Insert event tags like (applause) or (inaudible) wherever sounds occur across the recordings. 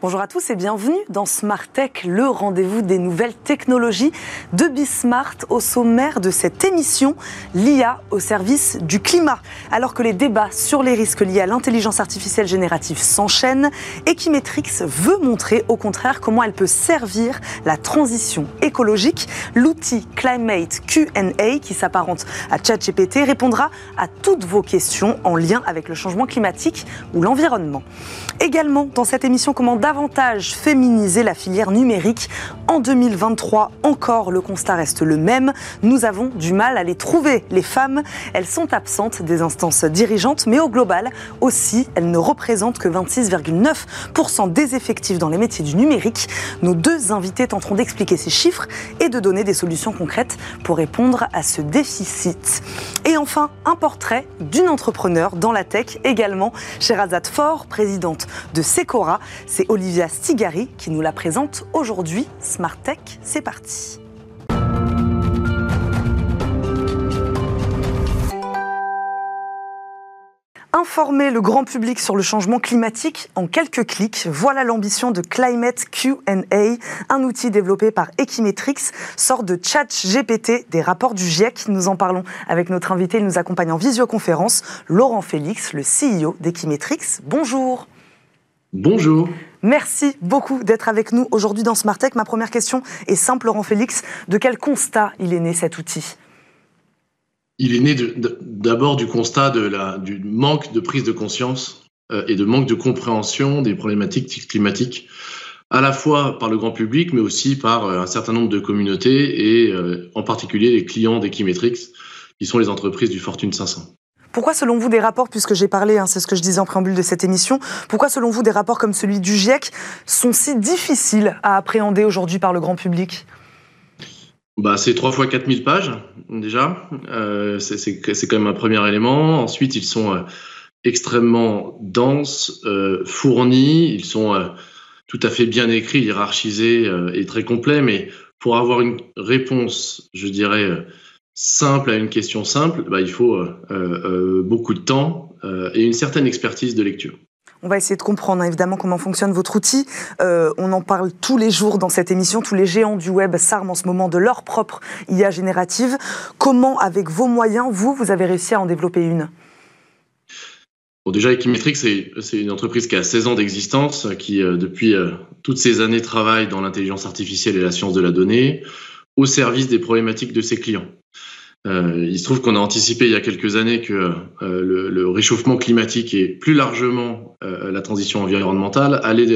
Bonjour à tous et bienvenue dans Smart Tech, le rendez-vous des nouvelles technologies de Bismart au sommaire de cette émission, l'IA au service du climat. Alors que les débats sur les risques liés à l'intelligence artificielle générative s'enchaînent, Equimetrix veut montrer au contraire comment elle peut servir la transition écologique. L'outil Climate Q&A qui s'apparente à ChatGPT répondra à toutes vos questions en lien avec le changement climatique ou l'environnement. Également dans cette émission, davantage féminiser la filière numérique. En 2023, encore, le constat reste le même. Nous avons du mal à les trouver. Les femmes, elles sont absentes des instances dirigeantes, mais au global aussi, elles ne représentent que 26,9% des effectifs dans les métiers du numérique. Nos deux invités tenteront d'expliquer ces chiffres et de donner des solutions concrètes pour répondre à ce déficit. Et enfin, un portrait d'une entrepreneur dans la tech également, Sherazade Fort, présidente de Secora. C'est Olivia Stigari qui nous la présente aujourd'hui. Smart Tech, c'est parti. Informer le grand public sur le changement climatique en quelques clics, voilà l'ambition de Climate Q&A, un outil développé par Equimetrix, sorte de chat GPT des rapports du GIEC. Nous en parlons avec notre invité, il nous accompagne en visioconférence, Laurent Félix, le CEO d'Equimetrix. Bonjour. Bonjour. Merci beaucoup d'être avec nous aujourd'hui dans Smart Tech. Ma première question est simple, Laurent Félix. De quel constat il est né cet outil? Il est né d'abord du constat du manque de prise de conscience euh, et de manque de compréhension des problématiques climatiques, à la fois par le grand public, mais aussi par euh, un certain nombre de communautés et euh, en particulier les clients d'Equimetrix, qui sont les entreprises du Fortune 500. Pourquoi, selon vous, des rapports, puisque j'ai parlé, hein, c'est ce que je disais en préambule de cette émission, pourquoi, selon vous, des rapports comme celui du GIEC sont si difficiles à appréhender aujourd'hui par le grand public? Bah, c'est 3 fois 4000 pages, déjà. Euh, c'est quand même un premier élément. Ensuite, ils sont euh, extrêmement denses, euh, fournis. Ils sont tout à fait bien écrits, hiérarchisés et très complets. Mais pour avoir une réponse, je dirais, simple à une question simple, bah, il faut euh, euh, beaucoup de temps euh, et une certaine expertise de lecture. On va essayer de comprendre hein, évidemment comment fonctionne votre outil. Euh, on en parle tous les jours dans cette émission. Tous les géants du web s'arment en ce moment de leur propre IA générative. Comment, avec vos moyens, vous, vous avez réussi à en développer une? Bon, déjà, Equimetrix, c'est une entreprise qui a 16 ans d'existence, qui euh, depuis euh, toutes ces années travaille dans l'intelligence artificielle et la science de la donnée au service des problématiques de ses clients. Euh, il se trouve qu'on a anticipé il y a quelques années que euh, le, réchauffement climatique et plus largement euh, la transition environnementale allait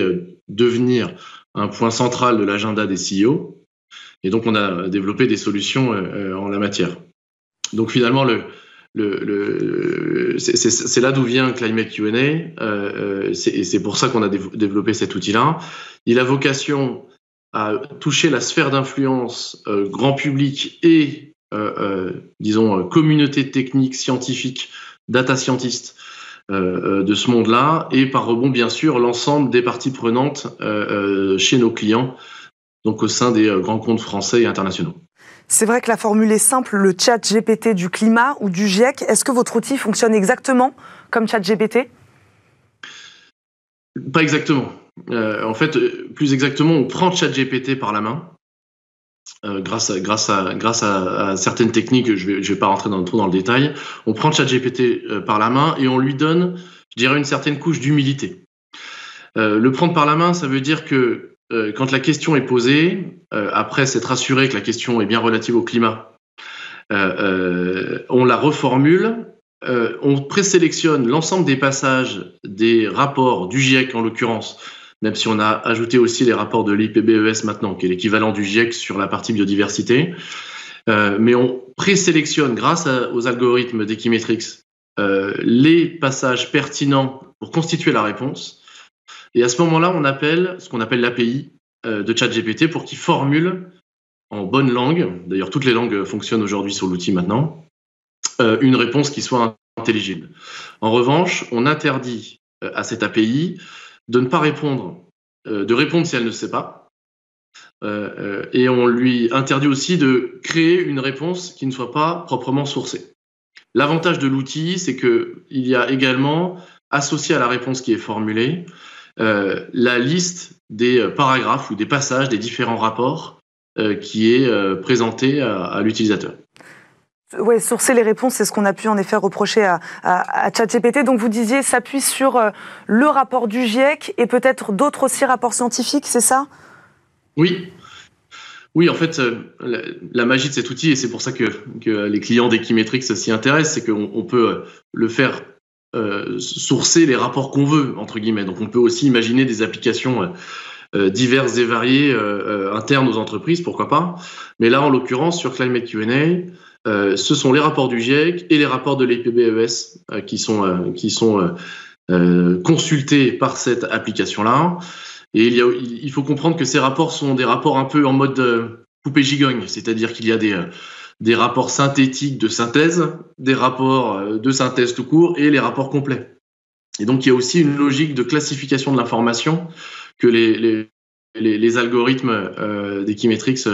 devenir un point central de l'agenda des CEO. Et donc, on a développé des solutions en la matière. Donc, finalement, le, le, le c'est là d'où vient Climate Q&A, et c'est pour ça qu'on a développé cet outil-là. Il a vocation à toucher la sphère d'influence grand public et euh, euh, disons, euh, communauté technique, scientifique, data scientist de ce monde-là, et par rebond, bien sûr, l'ensemble des parties prenantes chez nos clients, donc au sein des grands comptes français et internationaux. C'est vrai que la formule est simple, le chat GPT du climat ou du GIEC. Est-ce que votre outil fonctionne exactement comme chat GPT Pas exactement. Euh, en fait, plus exactement, on prend chat GPT par la main euh, grâce, à, certaines techniques, je ne vais, pas rentrer dans, trop dans le détail, on prend ChatGPT euh, par la main et on lui donne, je dirais, une certaine couche d'humilité. Euh, le prendre par la main, ça veut dire que euh, quand la question est posée, euh, après s'être assuré que la question est bien relative au climat, on la reformule, on présélectionne l'ensemble des passages des rapports du GIEC en l'occurrence, même si on a ajouté aussi les rapports de l'IPBES maintenant, qui est l'équivalent du GIEC sur la partie biodiversité. Euh, mais on présélectionne, grâce aux algorithmes d'Equimetrix, euh, les passages pertinents pour constituer la réponse. Et à ce moment-là, on appelle ce qu'on appelle l'API euh, de ChatGPT pour qu'il formule en bonne langue, d'ailleurs toutes les langues fonctionnent aujourd'hui sur l'outil maintenant, une réponse qui soit intelligible. En revanche, on interdit à cette API de ne pas répondre, euh, de répondre si elle ne sait pas. Euh, euh, et on lui interdit aussi de créer une réponse qui ne soit pas proprement sourcée. L'avantage de l'outil, c'est qu'il y a également, associé à la réponse qui est formulée, la liste des paragraphes ou des passages des différents rapports qui est présentée à l'utilisateur. Oui, sourcer les réponses, c'est ce qu'on a pu en effet reprocher à, à, ChatGPT. Donc vous disiez, s'appuie sur euh, le rapport du GIEC et peut-être d'autres aussi rapports scientifiques, c'est ça? Oui. Oui, en fait, euh, la, magie de cet outil, et c'est pour ça que, les clients d'Equimetrix s'y intéressent, c'est qu'on peut euh, le faire sourcer les rapports qu'on veut, entre guillemets. Donc on peut aussi imaginer des applications diverses et variées internes aux entreprises, pourquoi pas. Mais là, en l'occurrence, sur Climate Q&A, euh, ce sont les rapports du GIEC et les rapports de l'EPBES euh, qui sont, euh, sont consultés par cette application-là. Et il, faut comprendre que ces rapports sont des rapports un peu en mode poupée gigogne, c'est-à-dire qu'il y a des, des rapports synthétiques de synthèse, des rapports de synthèse tout court et les rapports complets. Et donc il y a aussi une logique de classification de l'information que les, les, algorithmes euh, d'Equimetrix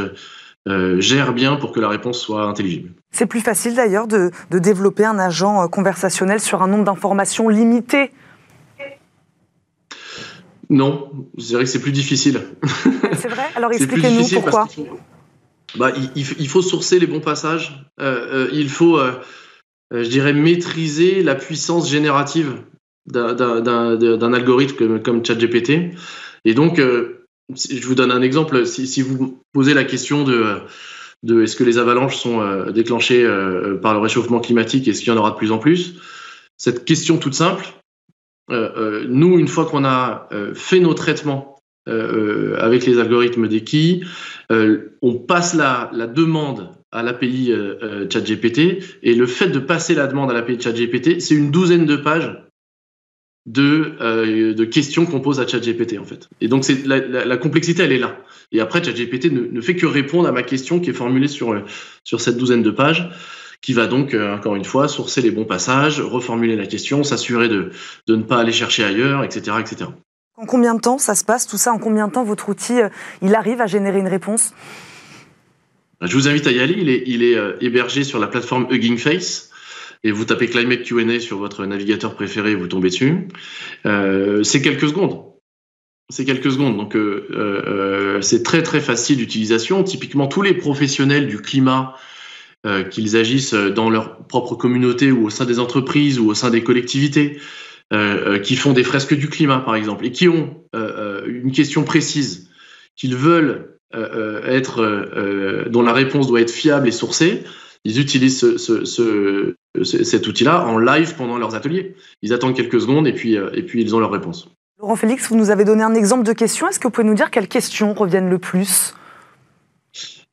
euh, gère bien pour que la réponse soit intelligible. C'est plus facile d'ailleurs de, développer un agent euh, conversationnel sur un nombre d'informations limité Non, je dirais que c'est plus difficile. C'est vrai? (laughs) Alors expliquez-nous pourquoi. Bah, il, faut sourcer les bons passages. Euh, il faut, je dirais, maîtriser la puissance générative d'un algorithme comme, comme ChatGPT. Et donc, je vous donne un exemple. Si, vous posez la question de, est-ce que les avalanches sont euh, déclenchées euh, par le réchauffement climatique, est-ce qu'il y en aura de plus en plus? Cette question toute simple, euh, nous, une fois qu'on a fait nos traitements avec les algorithmes d'Eki, on passe la, la demande à l'API ChatGPT et le fait de passer la demande à l'API ChatGPT, c'est une douzaine de pages de, euh, de questions qu'on pose à ChatGPT en fait. Et donc c'est la, la, complexité elle est là. Et après ChatGPT ne, ne fait que répondre à ma question qui est formulée sur euh, sur cette douzaine de pages, qui va donc euh, encore une fois sourcer les bons passages, reformuler la question, s'assurer de de ne pas aller chercher ailleurs, etc., etc. En combien de temps ça se passe tout ça? En combien de temps votre outil il arrive à générer une réponse? Je vous invite à y aller. Il est, il est hébergé sur la plateforme Hugging Face et vous tapez Climate Q&A sur votre navigateur préféré, vous tombez dessus. Euh, c'est quelques secondes. C'est quelques secondes, donc euh, euh, c'est très très facile d'utilisation. Typiquement, tous les professionnels du climat, qu'ils agissent dans leur propre communauté ou au sein des entreprises ou au sein des collectivités, qui font des fresques du climat par exemple, et qui ont une question précise, qu'ils veulent être, dont la réponse doit être fiable et sourcée, ils utilisent ce, cet outil-là en live pendant leurs ateliers. Ils attendent quelques secondes et puis, euh, et puis ils ont leur réponse. Laurent Félix, vous nous avez donné un exemple de question. Est-ce que vous pouvez nous dire quelles questions reviennent le plus?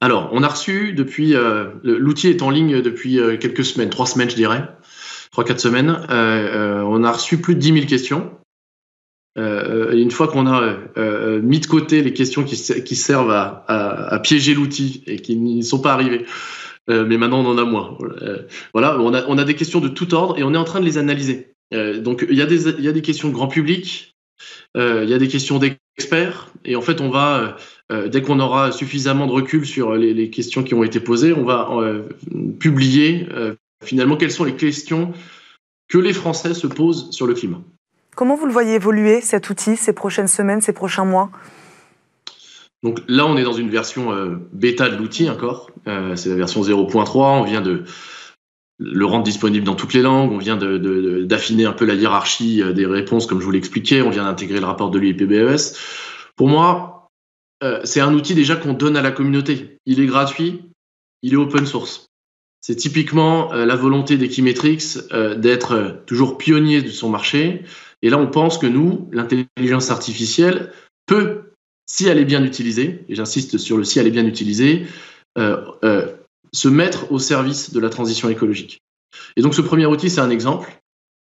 Alors, on a reçu depuis. Euh, l'outil est en ligne depuis euh, quelques semaines, trois semaines, je dirais, trois, quatre semaines. on a reçu plus de 10 000 questions. une fois qu'on a mis de côté les questions qui, qui servent à, à piéger l'outil et qui n'y sont pas arrivées, euh, mais maintenant on en a moins. Euh, voilà, on a, des questions de tout ordre et on est en train de les analyser. Euh, donc il y, a des, questions de grand public, il y a des questions d'experts, et en fait on va, dès qu'on aura suffisamment de recul sur les, questions qui ont été posées, on va publier finalement quelles sont les questions que les Français se posent sur le climat. Comment vous le voyez évoluer cet outil ces prochaines semaines, ces prochains mois? Donc là, on est dans une version euh, bêta de l'outil encore. Euh, c'est la version 0.3. On vient de le rendre disponible dans toutes les langues. On vient d'affiner de, un peu la hiérarchie euh, des réponses, comme je vous l'expliquais. On vient d'intégrer le rapport de l'UIPBES. Pour moi, c'est un outil déjà qu'on donne à la communauté. Il est gratuit, il est open source. C'est typiquement la volonté d'Equimetrix d'être toujours pionnier de son marché. Et là, on pense que nous, l'intelligence artificielle, peut si elle est bien utilisée, et j'insiste sur le si elle est bien utilisée, euh, euh, se mettre au service de la transition écologique. Et donc ce premier outil, c'est un exemple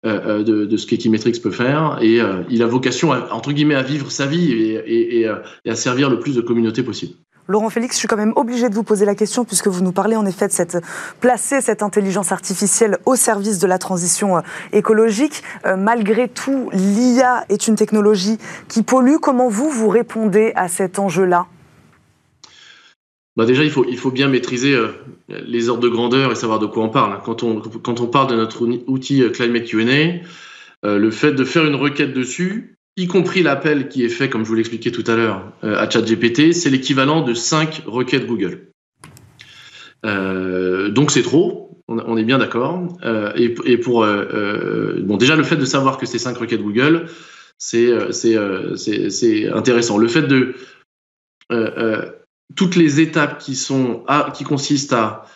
euh, de, ce qu'Equimetrix peut faire, et il a vocation, entre guillemets, à vivre sa vie et à servir le plus de communautés possible. Laurent Félix, je suis quand même obligé de vous poser la question puisque vous nous parlez en effet de placer cette intelligence artificielle au service de la transition euh, écologique. Euh, malgré tout, l'IA est une technologie qui pollue. Comment vous vous répondez à cet enjeu-là? Bah déjà, il faut, il faut bien maîtriser euh, les ordres de grandeur et savoir de quoi on parle. Quand on, quand on parle de notre outil Climate Q&A, le fait de faire une requête dessus, y compris l'appel qui est fait, comme je vous l'expliquais tout à l'heure, à ChatGPT, c'est l'équivalent de 5 requêtes Google. donc c'est trop, on, est bien d'accord. Et, pour bon, déjà le fait de savoir que c'est 5 requêtes Google, c'est c'est intéressant. Le fait de toutes les étapes qui sont qui consistent à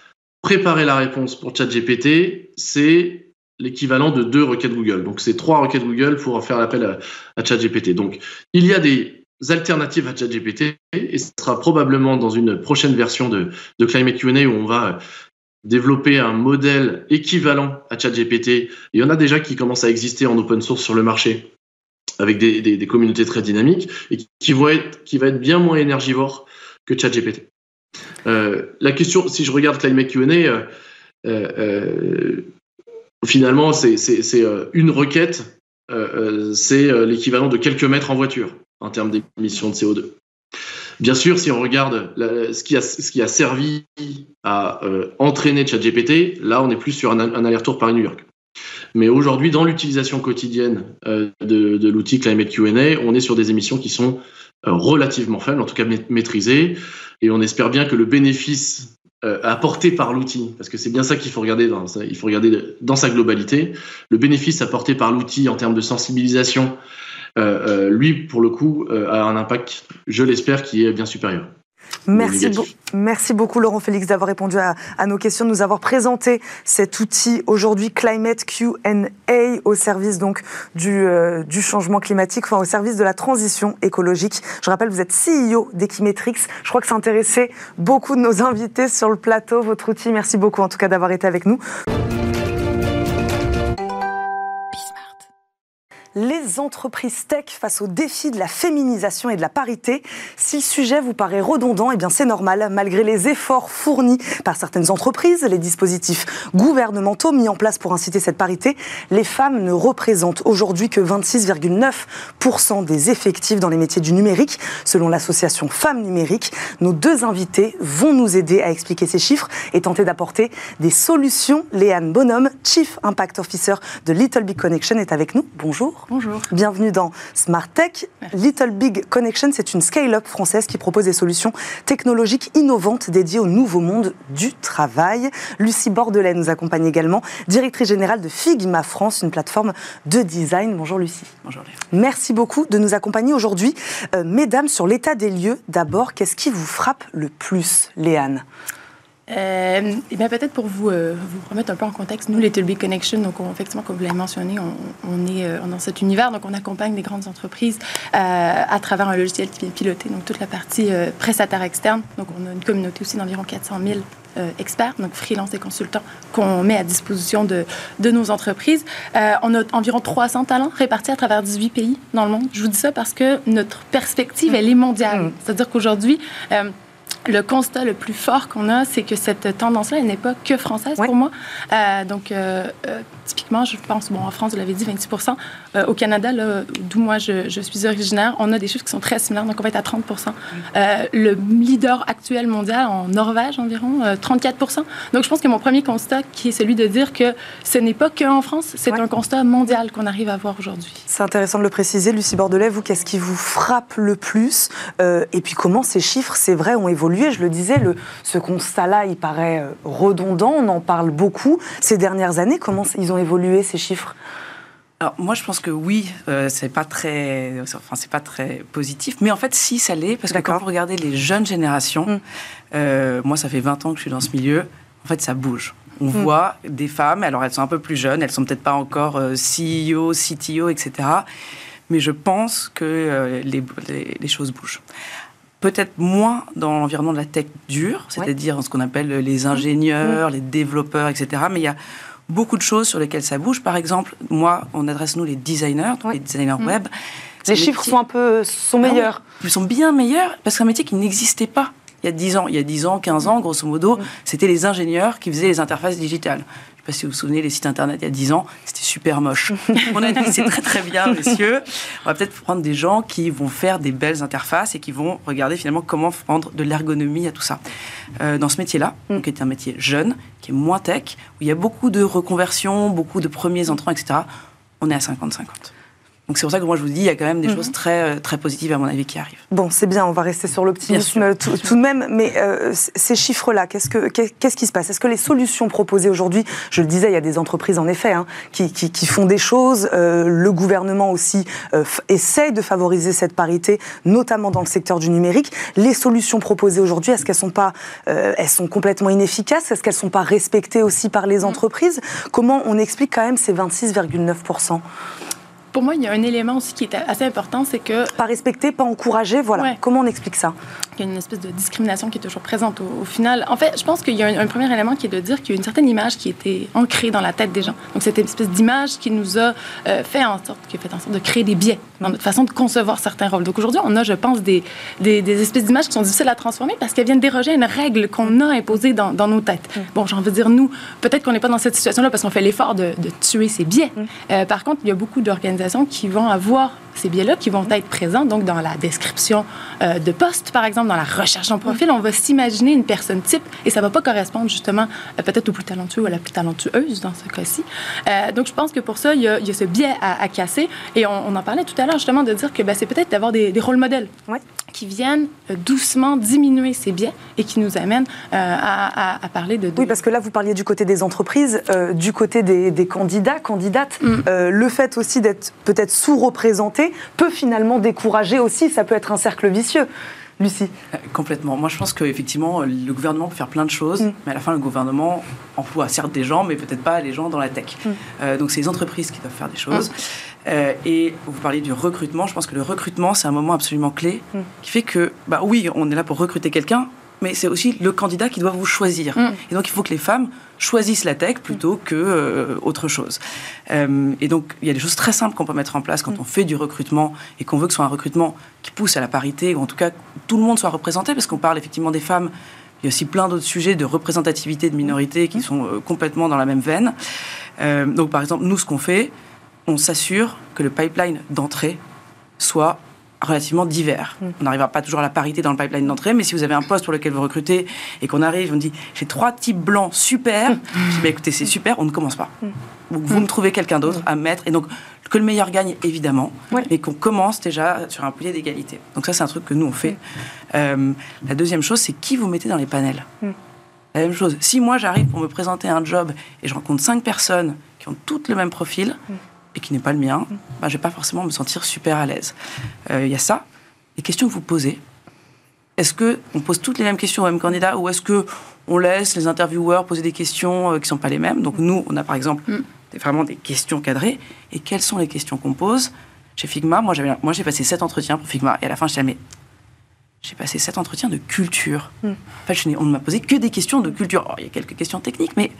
préparer la réponse pour ChatGPT, c'est l'équivalent de deux requêtes Google. Donc, c'est trois requêtes Google pour faire l'appel à, ChatGPT. Donc, il y a des alternatives à ChatGPT et ce sera probablement dans une prochaine version de, de Climate où on va développer un modèle équivalent à ChatGPT. Il y en a déjà qui commencent à exister en open source sur le marché avec des, communautés très dynamiques et qui, vont être, qui va être bien moins énergivore que ChatGPT. Euh, la question, si je regarde Climate Q&A, finalement, c'est une requête, c'est l'équivalent de quelques mètres en voiture en termes d'émissions de CO2. Bien sûr, si on regarde ce, qui a, servi à entraîner ChatGPT, là, on est plus sur un, aller-retour Paris-New York. Mais aujourd'hui, dans l'utilisation quotidienne de, de l'outil Climate Q&A, on est sur des émissions qui sont relativement faibles, en tout cas maîtrisées. Et on espère bien que le bénéfice euh, apporté par l'outil, parce que c'est bien ça qu'il faut regarder dans, il faut regarder dans sa globalité, le bénéfice apporté par l'outil en termes de sensibilisation, euh, euh, lui, pour le coup, a un impact, je l'espère, qui est bien supérieur. Merci, merci beaucoup Laurent Félix d'avoir répondu à, nos questions, de nous avoir présenté cet outil aujourd'hui Climate Q&A au service donc du, euh, du, changement climatique, enfin au service de la transition écologique. Je rappelle, vous êtes CEO d'Equimetrix. Je crois que ça intéressait beaucoup de nos invités sur le plateau, votre outil. Merci beaucoup en tout cas d'avoir été avec nous. Entreprises tech face au défi de la féminisation et de la parité. Si le sujet vous paraît redondant, eh bien c'est normal. Malgré les efforts fournis par certaines entreprises, les dispositifs gouvernementaux mis en place pour inciter cette parité, les femmes ne représentent aujourd'hui que 26,9% des effectifs dans les métiers du numérique, selon l'association Femmes Numériques. Nos deux invités vont nous aider à expliquer ces chiffres et tenter d'apporter des solutions. Léane Bonhomme, Chief Impact Officer de Little Big Connection, est avec nous. Bonjour. Bonjour. Bienvenue dans Smart Tech. Little Big Connection, c'est une scale-up française qui propose des solutions technologiques innovantes dédiées au nouveau monde du travail. Lucie Bordelais nous accompagne également, directrice générale de Figma France, une plateforme de design. Bonjour Lucie. Bonjour Léa. Merci beaucoup de nous accompagner aujourd'hui. Euh, mesdames, sur l'état des lieux, d'abord, qu'est-ce qui vous frappe le plus, Léane? Euh, et bien peut-être pour vous, euh, vous remettre un peu en contexte, nous, Little Big Connection, donc effectivement, comme vous l'avez mentionné, on, est euh, dans cet univers, donc on accompagne les grandes entreprises à travers un logiciel qui vient piloter donc toute la partie prestataire externe. Donc on a une communauté aussi d'environ 400 000 experts, donc freelance et consultants, qu'on met à disposition de, de nos entreprises. on a environ 300 talents répartis à travers 18 pays dans le monde. Je vous dis ça parce que notre perspective, elle est mondiale. Mm. C'est-à-dire qu'aujourd'hui, le constat le plus fort qu'on a, c'est que cette tendance-là, elle n'est pas que française pour moi. Euh, donc, euh, euh, typiquement, je pense, bon, en France, vous l'avez dit, 26 Au Canada, d'où moi je, suis originaire, on a des chiffres qui sont très similaires, donc on va être à 30 Le leader actuel mondial, en Norvège environ, 34 Donc, je pense que mon premier constat, qui est celui de dire que ce n'est pas qu'en France, c'est un constat mondial qu'on arrive à voir aujourd'hui. C'est intéressant de le préciser. Lucie Bordelais, vous, qu'est-ce qui vous frappe le plus? Et puis, comment ces chiffres, c'est vrai, ont évolué je le disais, le, ce constat-là, il paraît euh, redondant. On en parle beaucoup ces dernières années. Comment ils ont évolué ces chiffres? Alors moi je pense que oui, euh, c'est pas très, enfin c'est pas très positif, mais en fait si ça l'est parce que quand vous regardez les jeunes générations, mm. euh, moi ça fait 20 ans que je suis dans ce milieu, en fait ça bouge. On mm. voit des femmes, alors elles sont un peu plus jeunes, elles sont peut-être pas encore CEO, CTO, etc. Mais je pense que les, les, choses bougent peut-être moins dans l'environnement de la tech dure, c'est-à-dire ce qu'on appelle les ingénieurs, les développeurs, etc. Mais il y a beaucoup de choses sur lesquelles ça bouge. Par exemple, moi, on adresse nous les designers, les designers mm. web. Les chiffres sont un peu sont ah meilleurs. ils sont bien meilleurs parce que c'est un métier qui n'existait pas il y a 10 ans. Il y a 10 ans, 15 ans, grosso modo, mm. c'était les ingénieurs qui faisaient les interfaces digitales pas si vous vous souvenez, les sites internet il y a 10 ans, c'était super moche. (laughs) On a dit c'est très très bien, messieurs. On va peut-être prendre des gens qui vont faire des belles interfaces et qui vont regarder finalement comment prendre de l'ergonomie à tout ça. Euh, dans ce métier-là, mm. qui est un métier jeune, qui est moins tech, où il y a beaucoup de reconversions, beaucoup de premiers entrants, etc., on est à 50-50. Donc c'est pour ça que moi je vous dis, il y a quand même des mhm. choses très, euh, très positives à mon avis qui arrivent. Bon, c'est bien, on va rester sur l'optimisme tout, de même, mais euh, ces chiffres-là, qu'est-ce, que, qu'est-ce qui se passe? Est-ce que les solutions proposées aujourd'hui, je le disais, il y a des entreprises en effet hein, qui, qui, font des choses, euh, le gouvernement aussi essaye de favoriser cette parité, notamment dans le secteur du numérique. Les solutions proposées aujourd'hui, est-ce qu'elles sont pas, elles sont complètement inefficaces? Est-ce qu'elles sont pas respectées aussi par les mm. entreprises? Comment on explique quand même ces 26,9% pour moi, il y a un élément aussi qui est assez important, c'est que... Pas respecter, pas encourager, voilà. Comment on explique ça? Il y a une espèce de discrimination qui est toujours présente au, final. En fait, je pense qu'il y a un, premier élément qui est de dire qu'il y a une certaine image qui était ancrée dans la tête des gens. Donc, cette espèce d'image qui nous a euh, fait en sorte, qui a fait en sorte de créer des biais dans notre façon de concevoir certains rôles. Donc, aujourd'hui, on a, je pense, des, des, espèces d'images qui sont difficiles à transformer parce qu'elles viennent déroger à une règle qu'on a imposée dans, dans, nos têtes. Mm. Bon, j'ai envie de dire, nous, peut-être qu'on n'est pas dans cette situation-là parce qu'on fait l'effort de, de, tuer ces biais. Mm. Euh, par contre, il y a beaucoup d'organisations qui vont avoir ces biais-là qui vont être présents donc dans la description euh, de poste, par exemple, dans la recherche d'un profil. On va s'imaginer une personne type et ça ne va pas correspondre justement euh, peut-être au plus talentueux ou à la plus talentueuse dans ce cas-ci. Euh, donc, je pense que pour ça, il y a, ce biais à, casser. Et on, en parlait tout à l'heure justement de dire que ben, c'est peut-être d'avoir des, rôles modèles qui viennent doucement diminuer ces biais et qui nous amènent à, parler de, Oui, parce que là, vous parliez du côté des entreprises, du côté des, candidats, candidates. Mm. le fait aussi d'être peut-être sous-représenté peut finalement décourager aussi. Ça peut être un cercle vicieux. Lucie euh, Complètement. Moi, je pense qu'effectivement, le gouvernement peut faire plein de choses, mm. mais à la fin, le gouvernement emploie certes des gens, mais peut-être pas les gens dans la tech. Mm. Euh, donc, c'est les entreprises qui doivent faire des choses. Mm. Euh, et vous parliez du recrutement. Je pense que le recrutement, c'est un moment absolument clé qui fait que, bah oui, on est là pour recruter quelqu'un, mais c'est aussi le candidat qui doit vous choisir. Mm. Et donc il faut que les femmes choisissent la tech plutôt que euh, autre chose. Euh, et donc il y a des choses très simples qu'on peut mettre en place quand mm. on fait du recrutement et qu'on veut que ce soit un recrutement qui pousse à la parité ou en tout cas que tout le monde soit représenté parce qu'on parle effectivement des femmes. Il y a aussi plein d'autres sujets de représentativité de minorités qui mm. sont euh, complètement dans la même veine. donc par exemple, nous ce qu'on fait, on s'assure que le pipeline d'entrée soit relativement divers. Mm. On n'arrivera pas toujours à la parité dans le pipeline d'entrée, mais si vous avez un poste pour lequel vous recrutez et qu'on arrive, on dit j'ai trois types blancs super, mm. je dis bah, écoutez c'est super, on ne commence pas. Mm. vous me trouvez quelqu'un d'autre à mettre et donc que le meilleur gagne évidemment, mais qu'on commence déjà sur un pilier d'égalité. Donc ça c'est un truc que nous on fait. Euh, la deuxième chose c'est qui vous mettez dans les panels. La même chose. Si moi j'arrive pour me présenter un job et je rencontre cinq personnes qui ont toutes le même profil et qui n'est pas le mien, bah, je ne vais pas forcément me sentir super à l'aise. Euh, il y a ça. Les questions que vous posez, est-ce qu'on pose toutes les mêmes questions aux mêmes candidats ou est-ce qu'on laisse les intervieweurs poser des questions euh, qui ne sont pas les mêmes? Donc nous, on a par exemple mm. vraiment des questions cadrées. Et quelles sont les questions qu'on pose Chez Figma, moi, moi j'ai passé sept entretiens pour Figma et à la fin, je disais, mais j'ai passé sept entretiens de culture. Mm. En fait, on ne m'a posé que des questions de culture. il y a quelques questions techniques, mais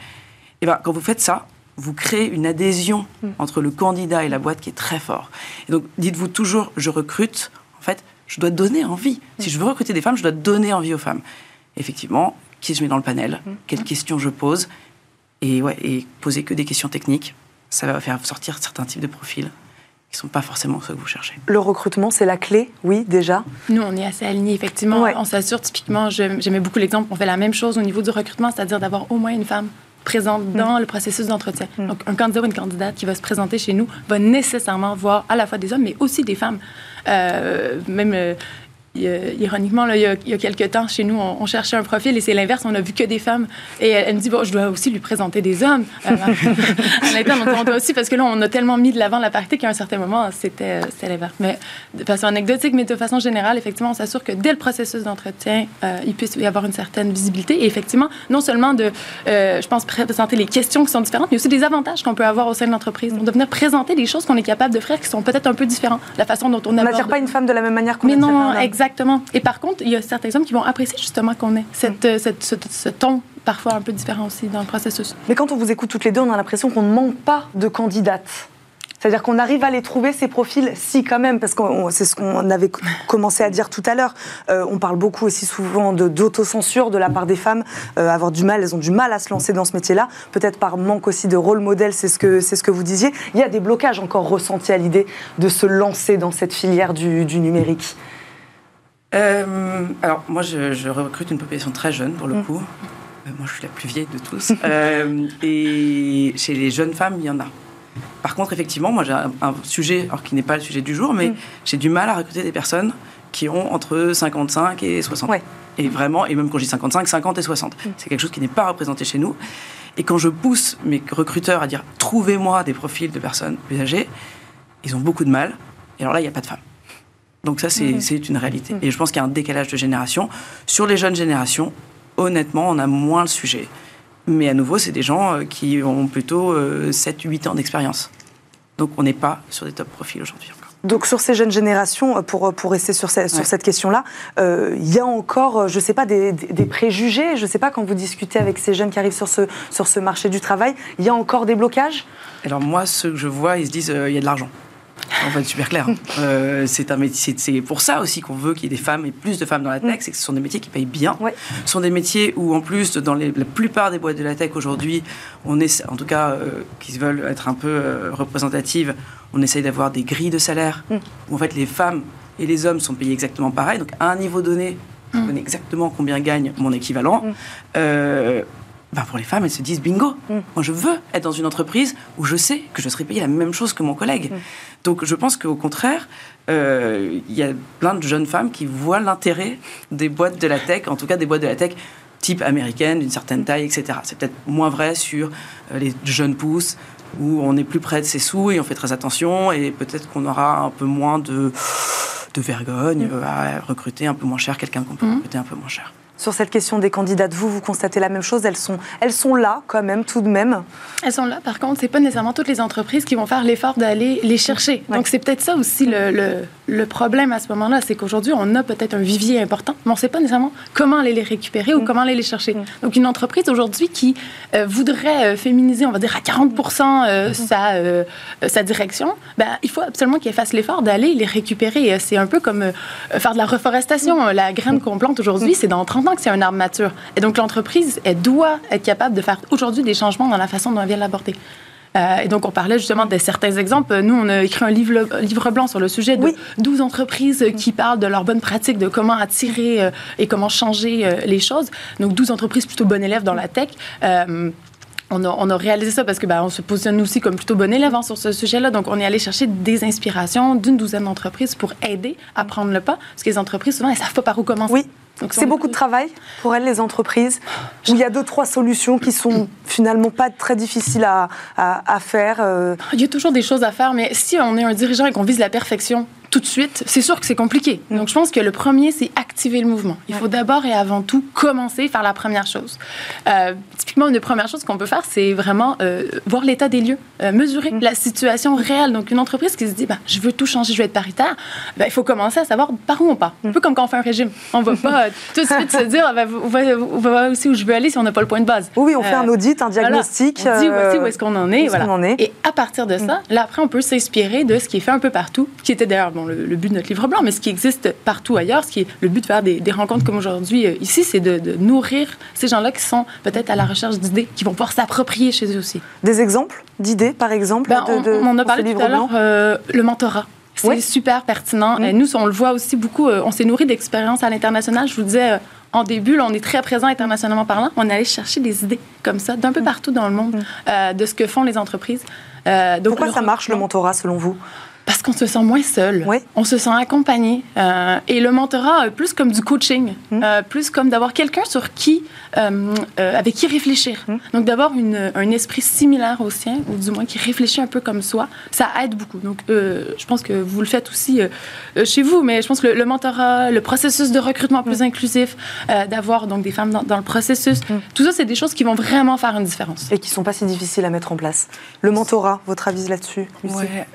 eh ben, quand vous faites ça, vous créez une adhésion mm. entre le candidat et la boîte qui est très fort. Et donc, dites-vous toujours, je recrute. En fait, je dois donner envie. Mm. Si je veux recruter des femmes, je dois donner envie aux femmes. Effectivement, qui je mets dans le panel mm. Quelles questions je pose et, ouais, et poser que des questions techniques, ça va faire sortir certains types de profils qui ne sont pas forcément ceux que vous cherchez. Le recrutement, c'est la clé, oui, déjà Nous, on est assez alignés, effectivement. On s'assure, typiquement, j'aimais beaucoup l'exemple, on fait la même chose au niveau du recrutement, c'est-à-dire d'avoir au moins une femme présente mm. dans le processus d'entretien. Mm. Donc, un candidat ou une candidate qui va se présenter chez nous va nécessairement voir à la fois des hommes, mais aussi des femmes. Euh, même euh, ironiquement, là, il, y a, il, y a, quelques temps, chez nous, on, cherchait un profil et c'est l'inverse. On a vu que des femmes. Et elle, me dit, bon, je dois aussi lui présenter des hommes. Euh, (laughs) on doit aussi, parce que là, on a tellement mis de l'avant la parité qu'à un certain moment, c'était l'inverse. Mais de façon anecdotique, mais de façon générale, effectivement, on s'assure que dès le processus d'entretien, euh, il puisse y avoir une certaine visibilité. Et effectivement, non seulement de, euh, je pense, présenter les questions qui sont différentes, mais aussi des avantages qu'on peut avoir au sein de l'entreprise. On doit venir présenter des choses qu'on est capable de faire qui sont peut-être un peu différentes. La façon dont on aborde... On n'attire pas une femme de la même manière qu'on Mais non, exactement. Exactement. Et par contre, il y a certains hommes qui vont apprécier justement qu'on ait cette, mm. cette, ce, ton parfois un peu différent aussi dans le processus. Mais quand on vous écoute toutes les deux, on a l'impression qu'on ne manque pas de candidates. C'est-à-dire qu'on arrive à les trouver, ces profils, si quand même, parce que c'est ce qu'on avait (laughs) commencé à dire tout à l'heure. Euh, on parle beaucoup aussi souvent d'autocensure de, la part des femmes, euh, avoir du mal, elles ont du mal à se lancer dans ce métier-là, peut-être par manque aussi de rôle modèle, c'est ce, que, ce que vous disiez. Il y a des blocages encore ressentis à l'idée de se lancer dans cette filière du, du numérique. Euh, alors, moi, je, recrute une population très jeune, pour le mm. coup. Euh, moi, je suis la plus vieille de tous. (laughs) Euh, et chez les jeunes femmes, il y en a. Par contre, effectivement, moi j'ai un, sujet, alors qui n'est pas le sujet du jour, mais mm. j'ai du mal à recruter des personnes qui ont entre 55 et 60. Et vraiment, et même quand je dis 55, 50 et 60. Mm. C'est quelque chose qui n'est pas représenté chez nous. Et quand je pousse mes recruteurs à dire trouvez-moi des profils de personnes plus âgées, ils ont beaucoup de mal. Et alors là, il n'y a pas de femmes. Donc ça, c'est mm. une réalité. Et je pense qu'il y a un décalage de génération. Sur les jeunes générations, honnêtement, on a moins le sujet. Mais à nouveau, c'est des gens euh, qui ont plutôt 7-8 euh, ans d'expérience. Donc on n'est pas sur des top profils aujourd'hui encore. Donc sur ces jeunes générations, euh, pour, pour rester sur, sur cette question-là, il y a encore, je ne sais pas, des, préjugés, je ne sais pas, quand vous discutez avec ces jeunes qui arrivent sur ce, sur ce marché du travail, il y a encore des blocages? Alors moi, ce que je vois, ils se disent, il y a de l'argent. En fait, super clair. Euh, c'est un métier. C'est pour ça aussi qu'on veut qu'il y ait des femmes et plus de femmes dans la tech. Mm. C'est que ce sont des métiers qui payent bien. Ce sont des métiers où, en plus, dans la plupart des boîtes de la tech aujourd'hui, on est, en tout cas, euh, qui se veulent être un peu euh, représentatives, on essaye d'avoir des grilles de salaire mm. où en fait les femmes et les hommes sont payés exactement pareil. Donc à un niveau donné, je mm. connais exactement combien gagne mon équivalent. Ben pour les femmes, elles se disent bingo, moi je veux être dans une entreprise où je sais que je serai payée la même chose que mon collègue. Donc je pense qu'au contraire, euh, il y a plein de jeunes femmes qui voient l'intérêt des boîtes de la tech, en tout cas des boîtes de la tech type américaine, d'une certaine taille, etc. C'est peut-être moins vrai sur euh, les jeunes pousses, où on est plus près de ses sous et on fait très attention, et peut-être qu'on aura un peu moins de, de vergogne mm. à recruter un peu moins cher quelqu'un qu'on peut mm. recruter un peu moins cher sur cette question des candidates. Vous, vous constatez la même chose Elles sont, elles sont là quand même, tout de même Elles sont là. Par contre, c'est pas nécessairement toutes les entreprises qui vont faire l'effort d'aller les chercher. Donc, c'est peut-être ça aussi le, le, problème à ce moment-là. C'est qu'aujourd'hui, on a peut-être un vivier important, mais on ne sait pas nécessairement comment aller les récupérer ou mm. comment aller les chercher. Mm. Donc, une entreprise aujourd'hui qui euh, voudrait euh, féminiser, on va dire, à 40 euh, mm. sa, sa direction, ben, il faut absolument qu'elle fasse l'effort d'aller les récupérer. C'est un peu comme faire de la reforestation. La graine qu'on plante aujourd'hui, c'est dans 30 que c'est un arbre mature. Et donc, l'entreprise, elle doit être capable de faire aujourd'hui des changements dans la façon dont elle vient l'aborder. Euh, et donc, on parlait justement de certains exemples. Nous, on a écrit un livre, livre blanc sur le sujet de 12 entreprises qui parlent de leurs bonnes pratiques, de comment attirer euh, et comment changer euh, les choses. Donc, 12 entreprises plutôt bonnes élèves dans la tech. On a, on a, réalisé ça parce que ben, on se positionne aussi comme plutôt bon élève hein, sur ce sujet-là. Donc, on est allé chercher des inspirations d'une douzaine d'entreprises pour aider à prendre le pas. Parce que les entreprises, souvent, elles ne savent pas par où commencer. Oui. C'est beaucoup de travail pour elles, les entreprises, où il y a deux, trois solutions qui sont finalement pas très difficiles à, à, faire. Euh. Il y a toujours des choses à faire, mais si on est un dirigeant et qu'on vise la perfection, tout de suite, c'est sûr que c'est compliqué. Mm. Donc, je pense que le premier, c'est activer le mouvement. Il faut d'abord et avant tout commencer par la première chose. Euh, typiquement, une des premières choses qu'on peut faire, c'est vraiment euh, voir l'état des lieux, euh, mesurer mm. la situation réelle. Donc, une entreprise qui se dit, bah, je veux tout changer, je veux être paritaire, bah, il faut commencer à savoir par où on part. Un mm. peu comme quand on fait un régime. On ne va pas tout de suite se dire, bah, on, va, voir aussi où je veux aller si on n'a pas le point de base. Oui, on fait un audit, un diagnostic. On dit voici où est-ce qu'on en est. Voilà. Et à partir de ça, là, après, on peut s'inspirer de ce qui est fait un peu partout, qui était d'ailleurs le, but de notre livre blanc, mais ce qui existe partout ailleurs, ce qui est le but de faire des, rencontres comme aujourd'hui euh, ici, c'est de, nourrir ces gens-là qui sont peut-être à la recherche d'idées, qui vont pouvoir s'approprier chez eux aussi. Des exemples d'idées, par exemple ben, on, on, a parlé tout à l'heure, euh, le mentorat. C'est super pertinent. Et nous, on le voit aussi beaucoup. Euh, on s'est nourri d'expériences à l'international. Je vous disais, en début, on est très présent internationalement parlant. On allait chercher des idées comme ça d'un peu partout dans le monde de ce que font les entreprises. donc, Pourquoi ça marche, le mentorat, selon vous? Qu'on se sent moins seul. On se sent accompagné. Euh, et le mentorat, euh, plus comme du coaching, hmm. euh, plus comme d'avoir quelqu'un sur qui, avec qui réfléchir. Hmm. Donc d'avoir un esprit similaire au sien, ou du moins qui réfléchit un peu comme soi, ça aide beaucoup. Donc je pense que vous le faites aussi chez vous, mais je pense que le, mentorat, le processus de recrutement plus hmm. inclusif, d'avoir donc des femmes dans, le processus, tout ça, c'est des choses qui vont vraiment faire une différence. Et qui ne sont pas si difficiles à mettre en place. Le mentorat, votre avis là-dessus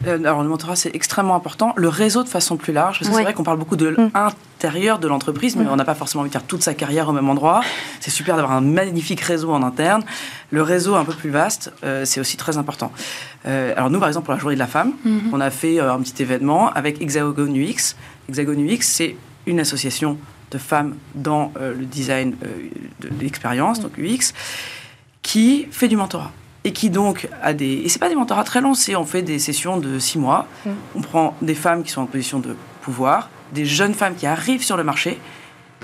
Alors le mentorat, c'est extrêmement important. Le réseau de façon plus large, parce que c'est vrai qu'on parle beaucoup de mm. l'intérieur de l'entreprise, mais mm. on n'a pas forcément envie de faire toute sa carrière au même endroit. C'est super d'avoir un magnifique réseau en interne. Le réseau un peu plus vaste, euh, c'est aussi très important. Euh, alors nous, par exemple, pour la Journée de la femme, mm-hmm. on a fait euh, un petit événement avec Hexagon UX. Hexagon UX, c'est une association de femmes dans le design de l'expérience, donc UX, qui fait du mentorat et qui donc a des... Et c'est pas des mentorats très longs, c'est on fait des sessions de six mois. Mm. On prend des femmes qui sont en position de pouvoir, des jeunes femmes qui arrivent sur le marché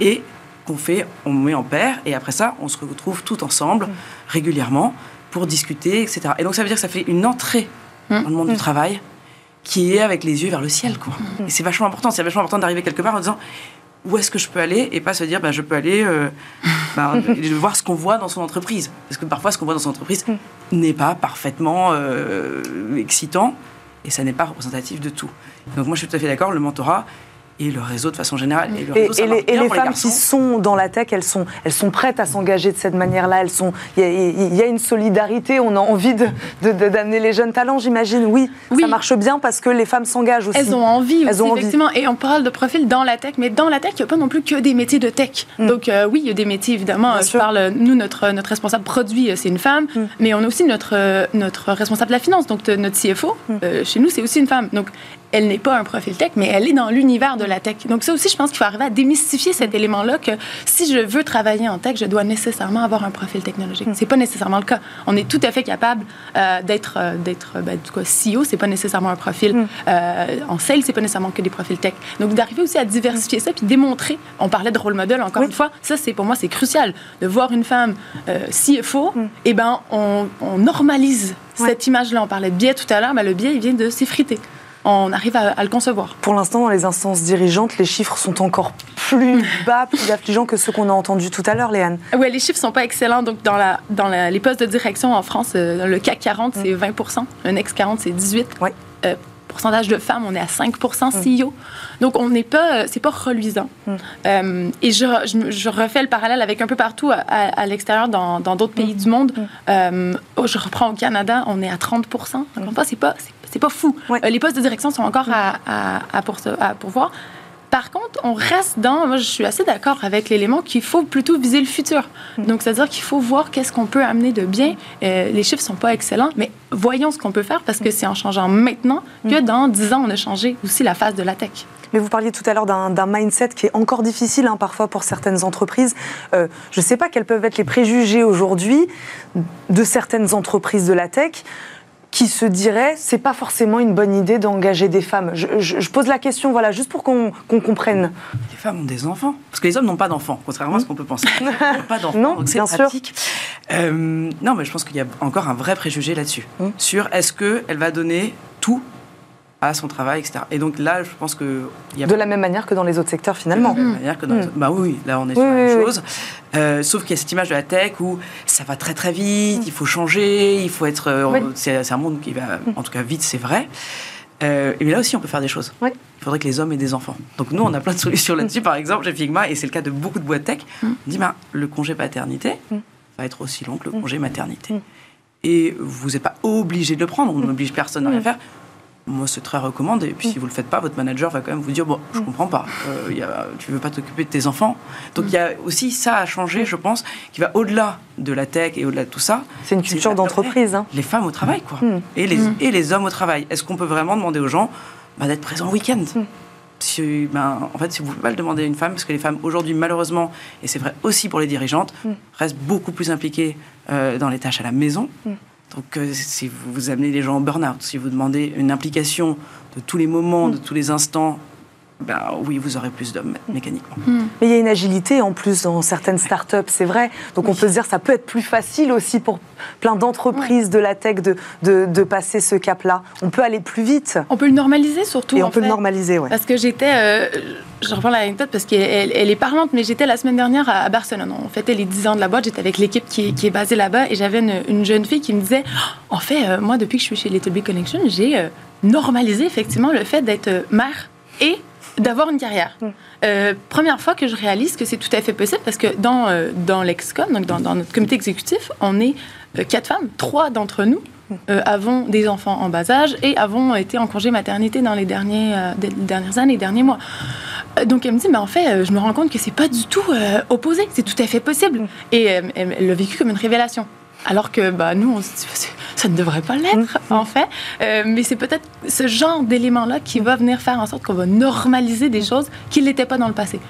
et qu'on fait, on met en paire et après ça, on se retrouve tout ensemble mm. régulièrement pour discuter, etc. Et donc ça veut dire que ça fait une entrée dans le monde du travail qui est avec les yeux vers le ciel. Quoi. Et c'est vachement important. C'est vachement important d'arriver quelque part en disant où est-ce que je peux aller et pas se dire bah, je peux aller euh, (laughs) bah, voir ce qu'on voit dans son entreprise. Parce que parfois, ce qu'on voit dans son entreprise n'est pas parfaitement euh, excitant et ça n'est pas représentatif de tout. Donc moi, je suis tout à fait d'accord, le mentorat, et le réseau de façon générale. Et, les, femmes qui sont dans la tech, elles sont, elles sont prêtes à s'engager de cette manière-là. Elles sont, il y, a une solidarité. On a envie de, d'amener les jeunes talents, j'imagine. Oui, ça marche bien parce que les femmes s'engagent aussi. Elles ont envie. Elles ont effectivement. Et on parle de profil dans la tech, mais dans la tech, il n'y a pas non plus que des métiers de tech. Mm. Donc euh, oui, il y a des métiers évidemment. je parle, nous notre notre responsable produit, euh, c'est une femme, mm. mais on a aussi notre euh, notre responsable de la finance, donc notre CFO. Mm. chez nous, c'est aussi une femme. Donc elle n'est pas un profil tech, mais elle est dans l'univers de la tech. Donc ça aussi, je pense qu'il faut arriver à démystifier cet élément-là que si je veux travailler en tech, je dois nécessairement avoir un profil technologique. C'est pas nécessairement le cas. On est tout à fait capable euh, d'être, euh, d'être, ben, du coup, CEO, c'est pas nécessairement un profil. Mm. Euh, en sales, c'est pas nécessairement que des profils tech. Donc d'arriver aussi à diversifier ça puis démontrer. On parlait de rôle modèle encore une fois. Ça, c'est pour moi, c'est crucial de voir une femme CFO. Mm. Et eh ben, on, normalise cette image-là. On parlait de biais tout à l'heure, mais le biais, il vient de s'effriter on arrive à, le concevoir. Pour l'instant, dans les instances dirigeantes, les chiffres sont encore plus (laughs) bas, plus affligeants que ceux qu'on a entendus tout à l'heure, Léane. Oui, les chiffres sont pas excellents. Donc, dans, la, dans les postes de direction en France, euh, le CAC 40, c'est 20% le NEX 40, c'est 18 ouais. Euh, pourcentage de femmes, on est à 5% CEO. Donc, on n'est pas, c'est pas reluisant. Mm. Euh, et je, je, refais le parallèle avec un peu partout à, l'extérieur, dans d'autres pays mm. du monde. Mm. je reprends au Canada, on est à 30 Encore pas, c'est pas, c'est pas fou. Euh, les postes de direction sont encore à, à, pourvoir. Par contre, on reste dans. Moi, je suis assez d'accord avec l'élément qu'il faut plutôt viser le futur. Mm. Donc, c'est-à-dire qu'il faut voir qu'est-ce qu'on peut amener de bien. Euh, les chiffres sont pas excellents, mais voyons ce qu'on peut faire parce que c'est en changeant maintenant que mm. dans 10 ans, on a changé aussi la phase de la tech. Mais vous parliez tout à l'heure d'un mindset qui est encore difficile hein, parfois pour certaines entreprises. Euh, je ne sais pas quels peuvent être les préjugés aujourd'hui de certaines entreprises de la tech qui se dirait c'est pas forcément une bonne idée d'engager des femmes je, pose la question, voilà, juste pour qu'on comprenne. Les femmes ont des enfants, parce que les hommes n'ont pas d'enfants, contrairement à ce qu'on peut penser. Ils n'ont pas d'enfants, (laughs) non, donc c'est pratique. Euh, non, mais je pense qu'il y a encore un vrai préjugé là-dessus, hum. sur est-ce qu'elle va donner tout à son travail, etc. Et donc là, je pense que... Y a de la même manière que dans les autres secteurs, finalement. De la même manière que dans les autres... Bah oui, là, on est sur la même chose. Euh, sauf qu'il y a cette image de la tech où ça va très très vite, il faut changer, il faut être... Euh, c'est un monde qui va, en tout cas, vite, c'est vrai. Euh, mais là aussi, on peut faire des choses. Il faudrait que les hommes aient des enfants. Donc nous, on a plein de solutions là-dessus. Par exemple, chez Figma, et c'est le cas de beaucoup de boîtes tech, on dit, bah, le congé paternité va être aussi long que le congé maternité. Et vous n'êtes pas obligé de le prendre, on n'oblige personne à rien faire moi, c'est très recommandé. Et puis, si vous ne le faites pas, votre manager va quand même vous dire Bon, je ne comprends pas, euh, y a, tu ne veux pas t'occuper de tes enfants. Donc, il y a aussi ça à changer, je pense, qui va au-delà de la tech et au-delà de tout ça. C'est une culture d'entreprise. Hein. Les femmes au travail, quoi. Mm. Et, les, mm. et les hommes au travail. Est-ce qu'on peut vraiment demander aux gens bah, d'être présents le week-end? Mm. si, ben, en fait, si vous ne pouvez pas le demander à une femme, parce que les femmes aujourd'hui, malheureusement, et c'est vrai aussi pour les dirigeantes, restent beaucoup plus impliquées euh, dans les tâches à la maison. Donc, euh, si vous amenez les gens en burn-out, si vous demandez une implication de tous les moments, de tous les instants, ben oui, vous aurez plus d'hommes mécaniquement. Hmm. Mais il y a une agilité en plus dans certaines startups, c'est vrai. Donc on peut se dire que ça peut être plus facile aussi pour plein d'entreprises de la tech de, de, passer ce cap-là. On peut aller plus vite. On peut le normaliser surtout. Et on peut le normaliser, oui. Parce que j'étais, euh, je reprends l'anecdote parce qu'elle elle est parlante, mais j'étais la semaine dernière à, Barcelone. On fêtait les 10 ans de la boîte, j'étais avec l'équipe qui, qui, est basée là-bas et j'avais une, jeune fille qui me disait, oh, en fait, euh, moi depuis que je suis chez Little Big Connection, j'ai euh, normalisé effectivement le fait d'être mère et d'avoir une carrière. Mm. Euh, première fois que je réalise que c'est tout à fait possible parce que dans, euh, dans l'Excom, donc dans, notre comité exécutif, on est euh, quatre femmes. Trois d'entre nous mm. avons des enfants en bas âge et avons été en congé maternité dans les, derniers, dernières années, les derniers mois. Donc elle me dit, mais en fait, je me rends compte que c'est pas du tout opposé, c'est tout à fait possible. Mm. Et elle l'a vécu comme une révélation. Alors que bah, nous, on se dit, ça ne devrait pas l'être, mm. en fait. Euh, mais c'est peut-être ce genre d'élément-là qui va venir faire en sorte qu'on va normaliser des choses qui ne l'étaient pas dans le passé,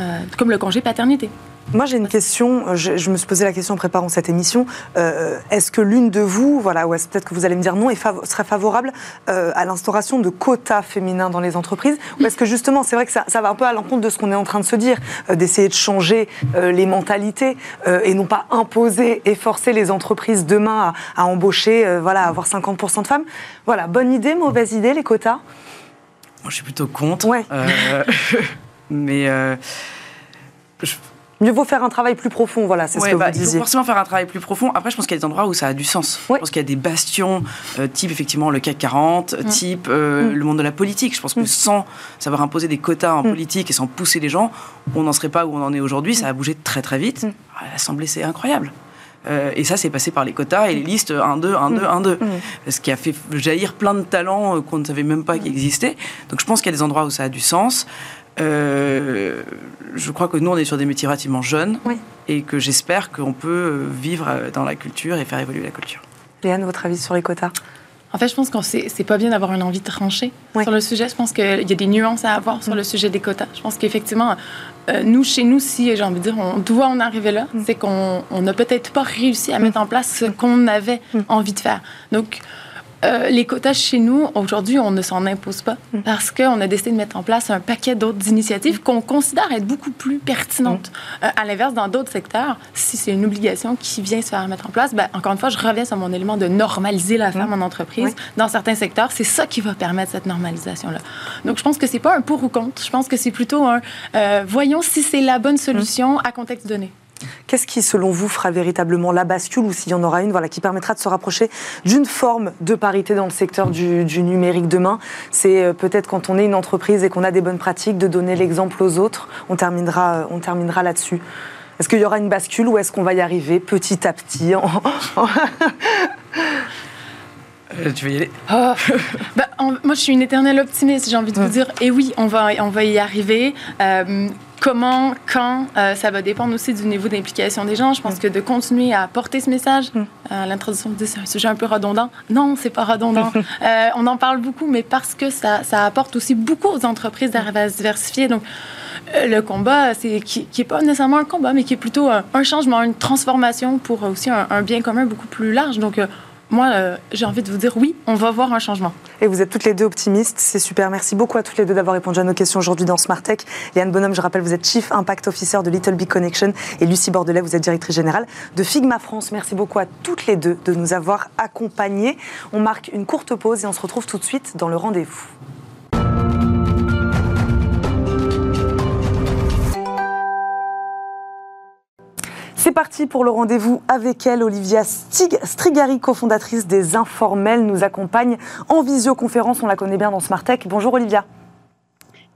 euh, comme le congé paternité. Moi, j'ai une question. Je, me suis posé la question en préparant cette émission. Euh, est-ce que l'une de vous, voilà, ou est-ce peut-être que vous allez me dire non, serait favorable euh, à l'instauration de quotas féminins dans les entreprises Ou est-ce que justement, c'est vrai que ça, va un peu à l'encontre de ce qu'on est en train de se dire, euh, d'essayer de changer les mentalités et non pas imposer et forcer les entreprises demain à, embaucher, voilà, à avoir 50% de femmes Voilà, bonne idée, mauvaise idée, les quotas? Moi, je suis plutôt contre. Ouais. (laughs) mais. Mieux vaut faire un travail plus profond, voilà, c'est ce que bah, vous disiez. Il faut forcément faire un travail plus profond. Après, je pense qu'il y a des endroits où ça a du sens. Je pense qu'il y a des bastions, euh, type effectivement le CAC 40, mm. type euh, mm. le monde de la politique. Je pense que mm. sans savoir imposer des quotas en politique et sans pousser les gens, on n'en serait pas où on en est aujourd'hui. Ça a bougé très très vite. L'Assemblée, c'est incroyable. Euh, et ça, c'est passé par les quotas et les listes 1, 2, 1, 2, 1, 2. Ce qui a fait jaillir plein de talents qu'on ne savait même pas qu'ils existaient. Donc je pense qu'il y a des endroits où ça a du sens. Euh, je crois que nous, on est sur des métiers relativement jeunes et que j'espère qu'on peut vivre dans la culture et faire évoluer la culture. Léane, votre avis sur les quotas? En fait, je pense que c'est pas bien d'avoir une envie de trancher sur le sujet. Je pense qu'il y a des nuances à avoir sur le sujet des quotas. Je pense qu'effectivement, euh, nous, chez nous, si j'ai envie de dire, on doit en arriver là, mm. c'est qu'on n'a peut-être pas réussi à mettre en place ce qu'on avait mm. envie de faire. Donc, euh, les quotas chez nous, aujourd'hui, on ne s'en impose pas mm. parce qu'on a décidé de mettre en place un paquet d'autres initiatives qu'on considère être beaucoup plus pertinentes. Mm. Euh, à l'inverse, dans d'autres secteurs, si c'est une obligation qui vient se faire mettre en place, ben, encore une fois, je reviens sur mon élément de normaliser la femme mm. en entreprise. Dans certains secteurs, c'est ça qui va permettre cette normalisation-là. Donc, je pense que c'est pas un pour ou contre. Je pense que c'est plutôt un euh, voyons si c'est la bonne solution à contexte donné. Qu'est-ce qui, selon vous, fera véritablement la bascule, ou s'il y en aura une, voilà, qui permettra de se rapprocher d'une forme de parité dans le secteur du, numérique demain? C'est euh, peut-être quand on est une entreprise et qu'on a des bonnes pratiques, de donner l'exemple aux autres. On terminera, euh, on terminera là-dessus. Est-ce qu'il y aura une bascule ou est-ce qu'on va y arriver petit à petit? (laughs) Euh, tu veux y aller? Oh. bah, Moi, je suis une éternelle optimiste, j'ai envie de vous dire. Et oui, on va, on va y arriver. Comment, quand, euh, ça va dépendre aussi du niveau d'implication des gens. Je pense mm. que de continuer à porter ce message, mm. euh, l'introduction dit c'est un sujet un peu redondant. Non, c'est pas redondant. (laughs) Euh, on en parle beaucoup, mais parce que ça, ça apporte aussi beaucoup aux entreprises d'arriver à se diversifier. Donc, le combat, c'est qui n'est pas nécessairement un combat, mais qui est plutôt un, changement, une transformation pour aussi un, un, bien commun beaucoup plus large. Donc, moi, euh, j'ai envie de vous dire oui, on va voir un changement. Et vous êtes toutes les deux optimistes, c'est super. Merci beaucoup à toutes les deux d'avoir répondu à nos questions aujourd'hui dans Smart Tech. Yann Bonhomme, je rappelle, vous êtes Chief Impact Officer de Little Big Connection et Lucie Bordelais, vous êtes directrice générale de Figma France. Merci beaucoup à toutes les deux de nous avoir accompagnés. On marque une courte pause et on se retrouve tout de suite dans le rendez-vous. C'est parti pour le rendez-vous avec elle. Olivia Strigari, cofondatrice des Informels, nous accompagne en visioconférence. On la connaît bien dans Smart Tech. Bonjour Olivia.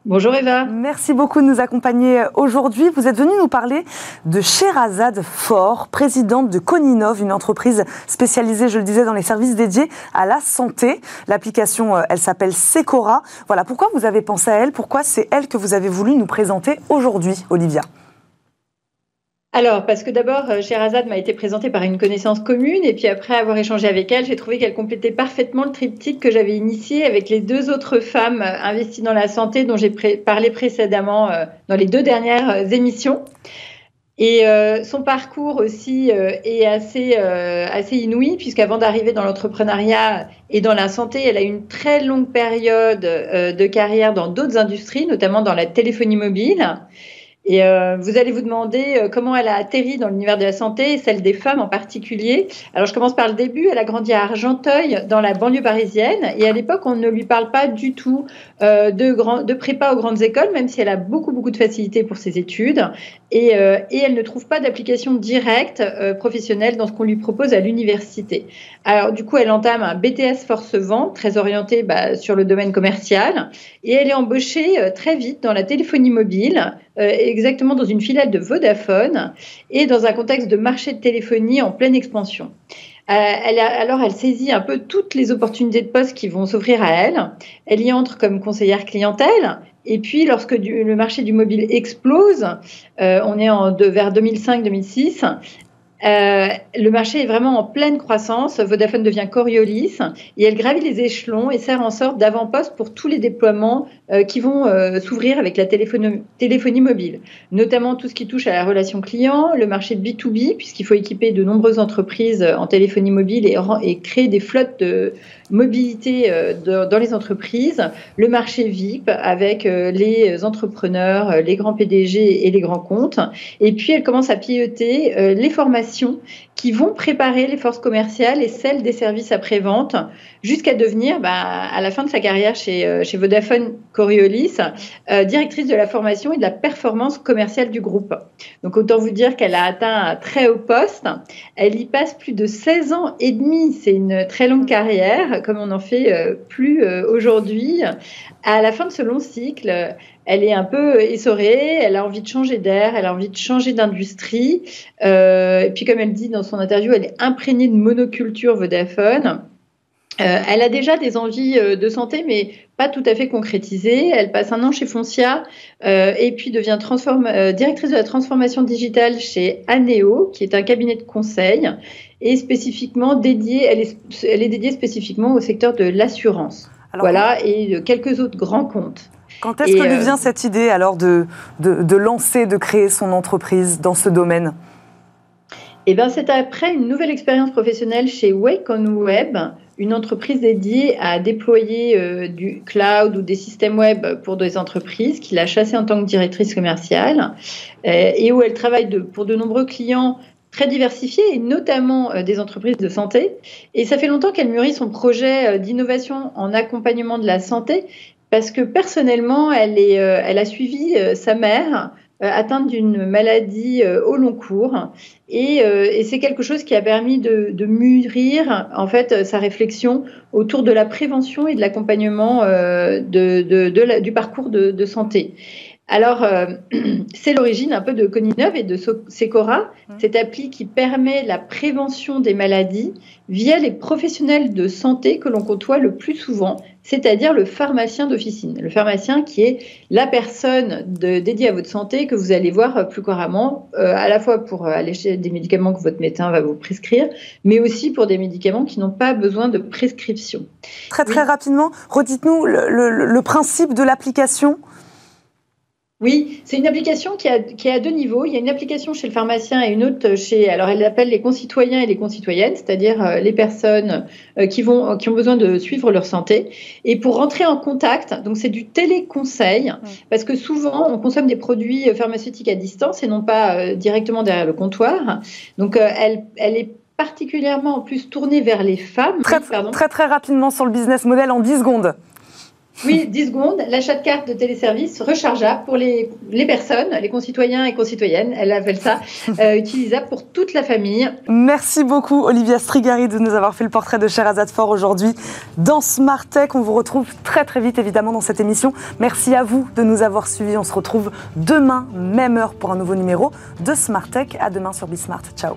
Bonjour Eva. Merci beaucoup de nous accompagner aujourd'hui. Vous êtes venue nous parler de Sherazade Fort, présidente de Coninov, une entreprise spécialisée, je le disais, dans les services dédiés à la santé. L'application, euh, elle s'appelle Secora. Voilà, pourquoi vous avez pensé à elle? Pourquoi c'est elle que vous avez voulu nous présenter aujourd'hui, Olivia? Alors, parce que d'abord, euh, Sherazade m'a été présentée par une connaissance commune, et puis après avoir échangé avec elle, j'ai trouvé qu'elle complétait parfaitement le triptyque que j'avais initié avec les deux autres femmes euh, investies dans la santé dont j'ai parlé précédemment euh, dans les deux dernières émissions. Et son parcours aussi est assez, assez inouï, puisqu'avant d'arriver dans l'entrepreneuriat et dans la santé, elle a eu une très longue période de carrière dans d'autres industries, notamment dans la téléphonie mobile. Et euh, vous allez vous demander euh, comment elle a atterri dans l'univers de la santé, et celle des femmes en particulier. Alors je commence par le début. Elle a grandi à Argenteuil, dans la banlieue parisienne, et à l'époque on ne lui parle pas du tout euh, de, grand, de prépa aux grandes écoles, même si elle a beaucoup beaucoup de facilité pour ses études, et, euh, et elle ne trouve pas d'application directe euh, professionnelle dans ce qu'on lui propose à l'université. Alors du coup elle entame un BTS force vente, très orienté bah, sur le domaine commercial, et elle est embauchée très vite dans la téléphonie mobile. Euh, exactement dans une filiale de Vodafone et dans un contexte de marché de téléphonie en pleine expansion. Euh, alors, elle saisit un peu toutes les opportunités de poste qui vont s'offrir à elle. Elle y entre comme conseillère clientèle. Et puis, lorsque le marché du mobile explose, euh, on est vers 2005-2006, Euh, le marché est vraiment en pleine croissance. Vodafone devient Coriolis et elle gravit les échelons et sert en sorte d'avant-poste pour tous les déploiements euh, qui vont euh, s'ouvrir avec la téléphonie, mobile, notamment tout ce qui touche à la relation client, le marché de B2B, puisqu'il faut équiper de nombreuses entreprises en téléphonie mobile et, et créer des flottes de mobilité dans les entreprises, le marché VIP avec les entrepreneurs, les grands PDG et les grands comptes. Et puis, elle commence à piloter les formations qui vont préparer les forces commerciales et celles des services après-vente jusqu'à devenir, bah, à la fin de sa carrière chez, euh, chez Vodafone Coriolis, euh, directrice de la formation et de la performance commerciale du groupe. Donc autant vous dire qu'elle a atteint un très haut poste. Elle y passe plus de 16 ans et demi. C'est une très longue carrière, comme on n'en fait euh, plus aujourd'hui. À la fin de ce long cycle, elle est un peu essorée, elle a envie de changer d'air, elle a envie de changer d'industrie. et puis, comme elle dit dans son interview, elle est imprégnée de monoculture Vodafone. Euh, elle a déjà des envies euh, de santé, mais pas tout à fait concrétisées. Elle passe un an chez Foncia euh, et puis devient directrice de la transformation digitale chez Aneo, qui est un cabinet de conseil et spécifiquement dédié. Elle est, elle est dédiée spécifiquement au secteur de l'assurance. Voilà, et quelques autres grands comptes. Quand est-ce que lui vient cette idée alors de, de, de lancer, de créer son entreprise dans ce domaine? Eh ben, c'est après une nouvelle expérience professionnelle chez Wake on Web, une entreprise dédiée à déployer euh, du cloud ou des systèmes web pour des entreprises qu'il a chassé en tant que directrice commerciale euh, et où elle travaille de, pour de nombreux clients très diversifiés et notamment euh, des entreprises de santé. Et ça fait longtemps qu'elle mûrit son projet d'innovation en accompagnement de la santé parce que personnellement, elle, elle a suivi sa mère euh, atteinte d'une maladie euh, au long cours. Euh, et, c'est quelque chose qui a permis de, mûrir en fait sa réflexion autour de la prévention et de l'accompagnement du parcours de, santé. Alors, (clears throat) c'est l'origine un peu de Coninov et de Secora, cette appli qui permet la prévention des maladies via les professionnels de santé que l'on côtoie le plus souvent, c'est-à-dire le pharmacien d'officine. Le pharmacien qui est la personne dédiée à votre santé que vous allez voir plus couramment, euh, à la fois pour euh, alléger des médicaments que votre médecin va vous prescrire, mais aussi pour des médicaments qui n'ont pas besoin de prescription. Très très rapidement, redites-nous le principe de l'application oui, c'est une application qui a, qui a deux niveaux. Il y a une application chez le pharmacien et une autre chez, alors elle l'appelle les concitoyens et les concitoyennes, c'est-à-dire euh, les personnes euh, qui, vont, qui ont besoin de suivre leur santé. Et pour rentrer en contact, donc c'est du téléconseil, parce que souvent on consomme des produits euh, pharmaceutiques à distance et non pas directement derrière le comptoir. Donc elle, elle est particulièrement en plus tournée vers les femmes. Très, très, très rapidement sur le business model en 10 secondes. Oui, 10 secondes. L'achat de cartes de téléservice rechargeable pour les, les, personnes, les concitoyens et concitoyennes, elle appelle ça, (laughs) euh, utilisable pour toute la famille. Merci beaucoup, Olivia Strigari, de nous avoir fait le portrait de Sherazade Fort aujourd'hui dans Smart Tech. On vous retrouve très très vite, évidemment, dans cette émission. Merci à vous de nous avoir suivis. On se retrouve demain, même heure, pour un nouveau numéro de Smart Tech. À demain sur Bismart. Ciao.